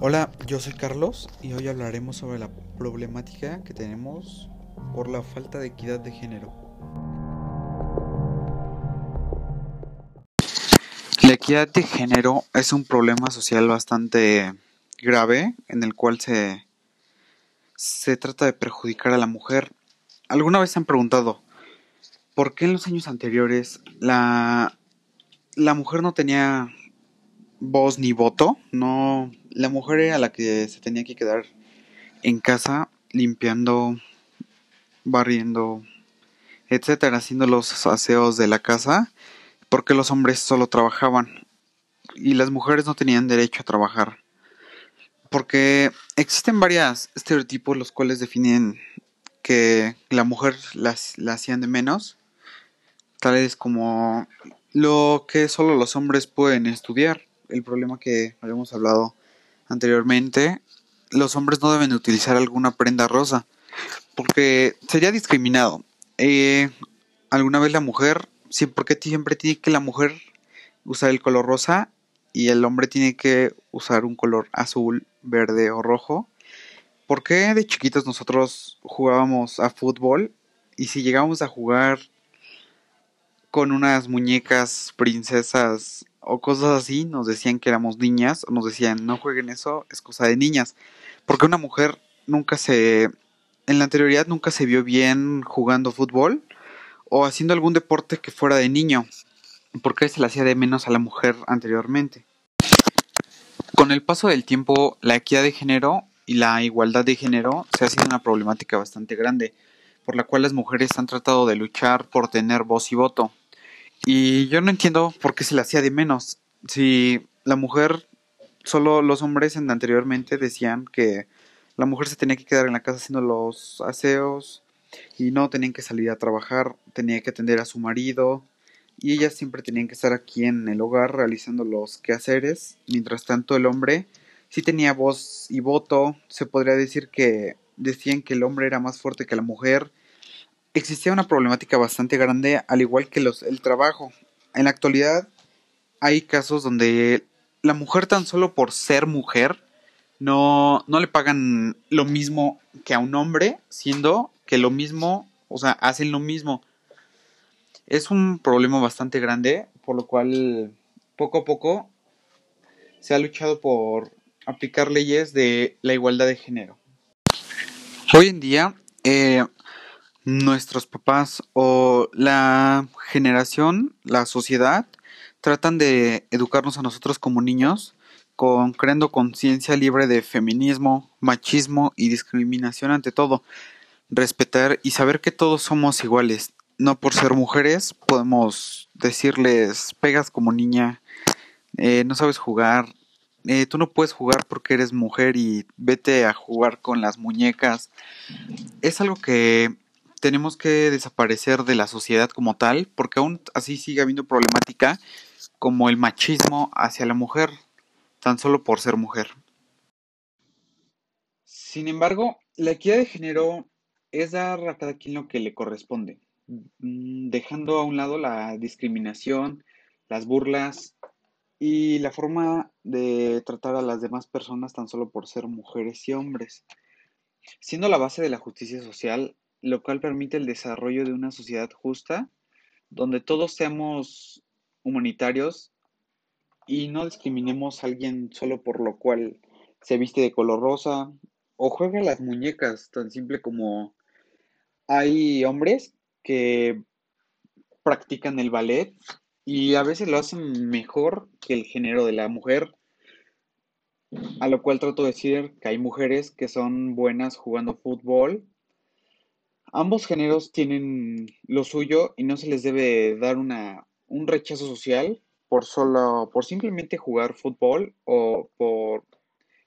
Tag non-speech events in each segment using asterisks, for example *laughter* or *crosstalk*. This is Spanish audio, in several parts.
Hola, yo soy Carlos y hoy hablaremos sobre la problemática que tenemos por la falta de equidad de género. La equidad de género es un problema social bastante grave en el cual se, se trata de perjudicar a la mujer. ¿Alguna vez se han preguntado por qué en los años anteriores la, la mujer no tenía voz ni voto? No, la mujer era la que se tenía que quedar en casa limpiando, barriendo, etcétera, haciendo los aseos de la casa, porque los hombres solo trabajaban y las mujeres no tenían derecho a trabajar. Porque existen varios estereotipos los cuales definen que la mujer las, la hacían de menos, tales como lo que solo los hombres pueden estudiar, el problema que habíamos hablado anteriormente, los hombres no deben utilizar alguna prenda rosa, porque sería discriminado. Eh, alguna vez la mujer, sí, porque siempre tiene que la mujer usar el color rosa y el hombre tiene que usar un color azul, verde o rojo. ¿Por qué de chiquitos nosotros jugábamos a fútbol y si llegábamos a jugar con unas muñecas princesas o cosas así, nos decían que éramos niñas, o nos decían no jueguen eso, es cosa de niñas. Porque una mujer nunca se, en la anterioridad nunca se vio bien jugando fútbol o haciendo algún deporte que fuera de niño. Porque se le hacía de menos a la mujer anteriormente. Con el paso del tiempo, la equidad de género y la igualdad de género se ha sido una problemática bastante grande, por la cual las mujeres han tratado de luchar por tener voz y voto. Y yo no entiendo por qué se le hacía de menos. Si la mujer, solo los hombres en anteriormente decían que la mujer se tenía que quedar en la casa haciendo los aseos y no tenían que salir a trabajar, tenía que atender a su marido y ellas siempre tenían que estar aquí en el hogar realizando los quehaceres. Mientras tanto el hombre sí tenía voz y voto, se podría decir que decían que el hombre era más fuerte que la mujer existía una problemática bastante grande, al igual que el trabajo. En la actualidad hay casos donde la mujer tan solo por ser mujer no, no le pagan lo mismo que a un hombre, siendo que lo mismo, o sea, hacen lo mismo. Es un problema bastante grande, por lo cual poco a poco se ha luchado por aplicar leyes de la igualdad de género. Hoy en día, eh, nuestros papás o la generación, la sociedad, tratan de educarnos a nosotros como niños con creando conciencia libre de feminismo, machismo y discriminación ante todo. Respetar y saber que todos somos iguales. No por ser mujeres podemos decirles pegas como niña, eh, no sabes jugar, eh, tú no puedes jugar porque eres mujer y vete a jugar con las muñecas. Es algo que tenemos que desaparecer de la sociedad como tal, porque aún así sigue habiendo problemática como el machismo hacia la mujer, tan solo por ser mujer. Sin embargo, la equidad de género es dar a cada quien lo que le corresponde, mm, dejando a un lado la discriminación, las burlas y la forma de tratar a las demás personas tan solo por ser mujeres y hombres. Siendo la base de la justicia social, lo cual permite el desarrollo de una sociedad justa, donde todos seamos humanitarios y no discriminemos a alguien solo por lo cual se viste de color rosa o juega las muñecas, tan simple como hay hombres que practican el ballet y a veces lo hacen mejor que el género de la mujer, a lo cual trato de decir que hay mujeres que son buenas jugando fútbol Ambos géneros tienen lo suyo y no se les debe dar una, un rechazo social por solo, por simplemente jugar fútbol o por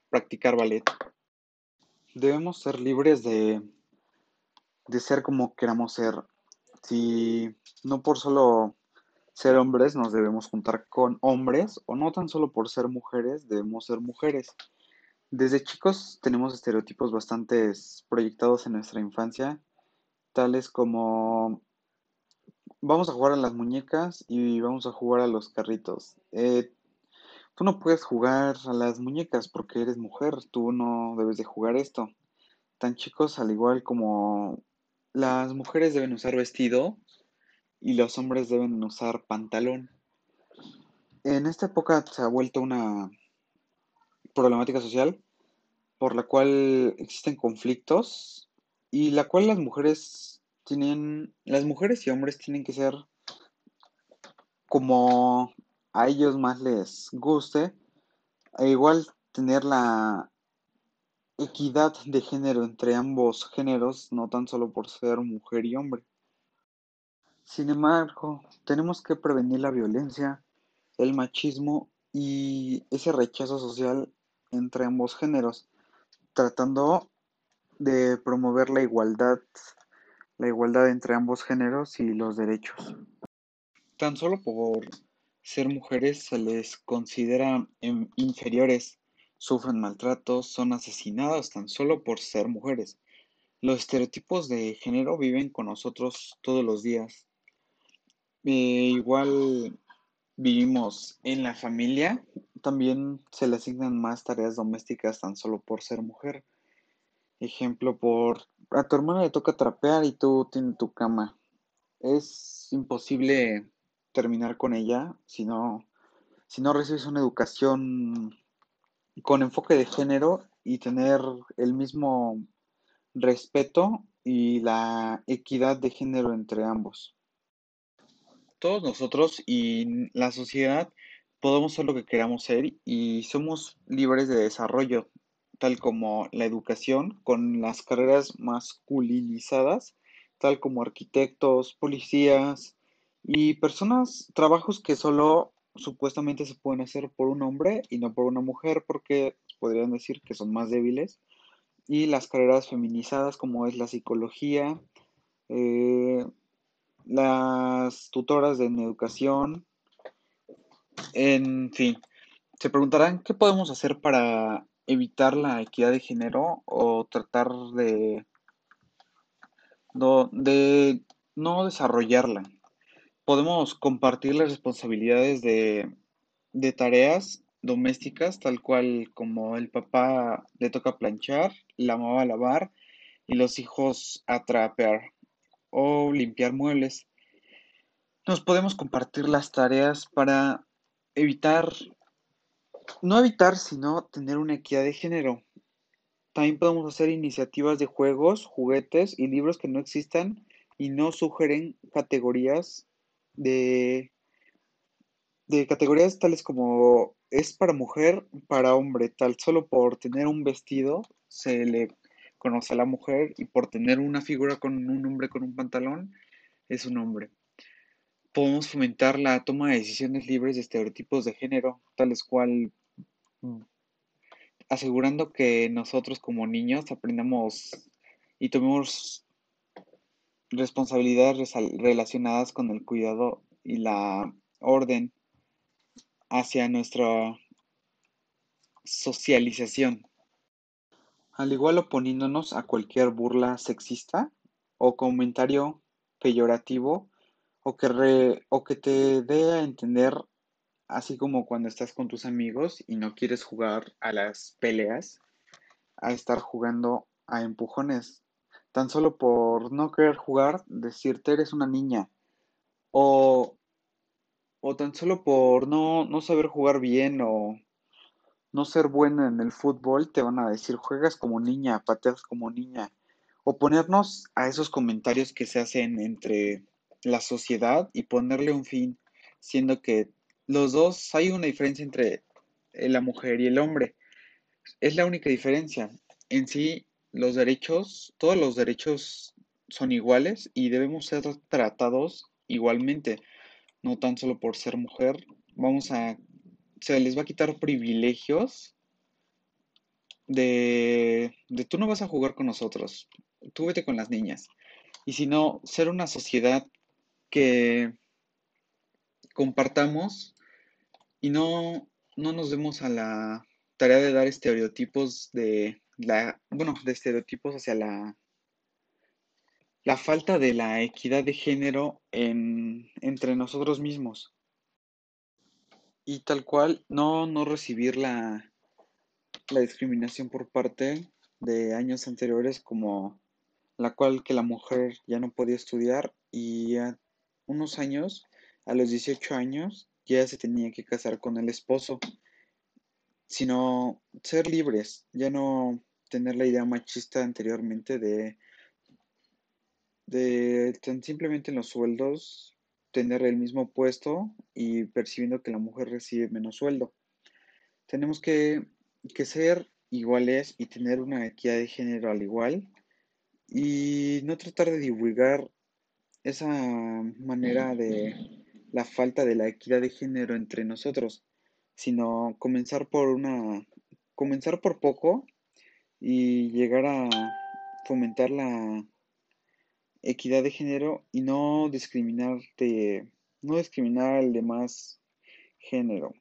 practicar ballet. Debemos ser libres de, de ser como queramos ser. Si no por solo ser hombres nos debemos juntar con hombres o no tan solo por ser mujeres debemos ser mujeres. Desde chicos tenemos estereotipos bastante proyectados en nuestra infancia tales como vamos a jugar a las muñecas y vamos a jugar a los carritos. Eh, tú no puedes jugar a las muñecas porque eres mujer, tú no debes de jugar esto. Tan chicos al igual como las mujeres deben usar vestido y los hombres deben usar pantalón. En esta época se ha vuelto una problemática social por la cual existen conflictos y la cual las mujeres tienen, las mujeres y hombres tienen que ser como a ellos más les guste, e igual tener la equidad de género entre ambos géneros, no tan solo por ser mujer y hombre. Sin embargo, tenemos que prevenir la violencia, el machismo y ese rechazo social entre ambos géneros, tratando de promover la igualdad, la igualdad entre ambos géneros y los derechos. Tan solo por ser mujeres se les considera em, inferiores, sufren maltratos, son asesinadas tan solo por ser mujeres. Los estereotipos de género viven con nosotros todos los días. Eh, igual vivimos en la familia, también se le asignan más tareas domésticas tan solo por ser mujer. Ejemplo, por a tu hermana le toca trapear y tú tienes tu cama. Es imposible terminar con ella si no, si no recibes una educación con enfoque de género y tener el mismo respeto y la equidad de género entre ambos. Todos nosotros y la sociedad podemos ser lo que queramos ser y somos libres de desarrollo, tal como la educación con las carreras masculinizadas, tal como arquitectos, policías, y personas, trabajos que solo supuestamente se pueden hacer por un hombre y no por una mujer porque podrían decir que son más débiles. Y las carreras feminizadas como es la psicología, eh, las tutoras de educación, en fin. Se preguntarán qué podemos hacer para evitar la equidad de género o tratar de, no desarrollarla podemos compartir las responsabilidades de, tareas domésticas, tal cual como el papá le toca planchar, la mamá lavar y los hijos atrapear o limpiar muebles. Nos podemos compartir las tareas para evitar, no evitar, sino tener una equidad de género. También podemos hacer iniciativas de juegos, juguetes y libros que no existan y no sugeren categorías de, de categorías tales como es para mujer, para hombre, tal solo por tener un vestido se le conoce a la mujer y por tener una figura con un hombre con un pantalón es un hombre. Podemos fomentar la toma de decisiones libres de estereotipos de género, tales cual mm, asegurando que nosotros como niños aprendamos y tomemos responsabilidades relacionadas con el cuidado y la orden hacia nuestra socialización. Al igual oponiéndonos a cualquier burla sexista o comentario peyorativo o que, o que te dé a entender, así como cuando estás con tus amigos y no quieres jugar a las peleas, a estar jugando a empujones tan solo por no querer jugar, decirte eres una niña. O, o tan solo por no, no saber jugar bien o no ser bueno en el fútbol, te van a decir juegas como niña, pateas como niña. O ponernos a esos comentarios que se hacen entre la sociedad y ponerle un fin, siendo que los dos hay una diferencia entre la mujer y el hombre. Es la única diferencia. En sí, los derechos, todos los derechos son iguales y debemos ser tratados igualmente, no tan solo por ser mujer. Vamos a, se les va a quitar privilegios de, de tú no vas a jugar con nosotros, tú vete con las niñas. Y si no, ser una sociedad que compartamos y no, no nos demos a la tarea de dar estereotipos de la, bueno, de estereotipos hacia la, la falta de la equidad de género en, entre nosotros mismos. y tal cual no, no recibir la, la discriminación por parte de años anteriores como la cual que la mujer ya no podía estudiar y unos años, a los 18 años, ya se tenía que casar con el esposo, sino ser libres, ya no tener la idea machista anteriormente de, de tan simplemente en los sueldos tener el mismo puesto y percibiendo que la mujer recibe menos sueldo. Tenemos que, que ser iguales y tener una equidad de género al igual y no tratar de divulgar esa manera de la falta de la equidad de género entre nosotros, sino comenzar por una comenzar por poco y llegar a fomentar la equidad de género y no discriminar de, no discriminar al demás género.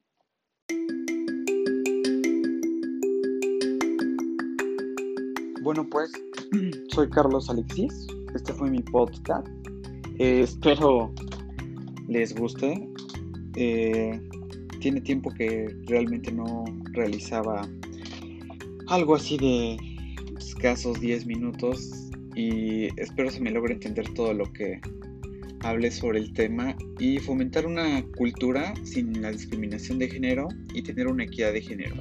Bueno, pues *clears throat* soy Carlos Alexis. Este fue mi podcast. Eh, espero les guste. Eh, tiene tiempo que realmente no realizaba algo así de escasos 10 minutos y espero se me logre entender todo lo que hable sobre el tema y fomentar una cultura sin la discriminación de género y tener una equidad de género.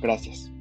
Gracias.